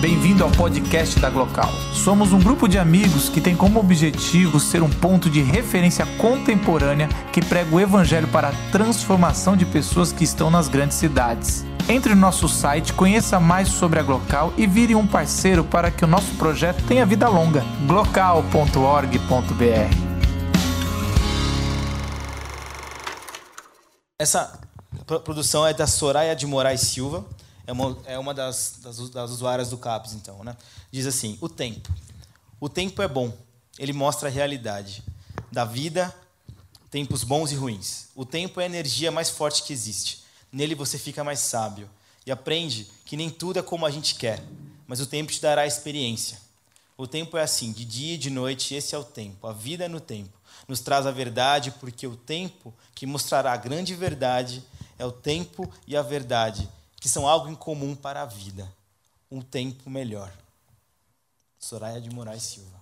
Bem-vindo ao podcast da Glocal. Somos um grupo de amigos que tem como objetivo ser um ponto de referência contemporânea que prega o evangelho para a transformação de pessoas que estão nas grandes cidades. Entre no nosso site, conheça mais sobre a Glocal e vire um parceiro para que o nosso projeto tenha vida longa. glocal.org.br Essa produção é da Soraya de Moraes Silva é uma, é uma das, das, das usuárias do CAPS, então. Né? Diz assim: o tempo. O tempo é bom, ele mostra a realidade da vida, tempos bons e ruins. O tempo é a energia mais forte que existe. Nele você fica mais sábio e aprende que nem tudo é como a gente quer, mas o tempo te dará experiência. O tempo é assim, de dia e de noite, esse é o tempo. A vida é no tempo. Nos traz a verdade, porque o tempo que mostrará a grande verdade é o tempo e a verdade que são algo em comum para a vida. Um tempo melhor. Soraya de Moraes Silva.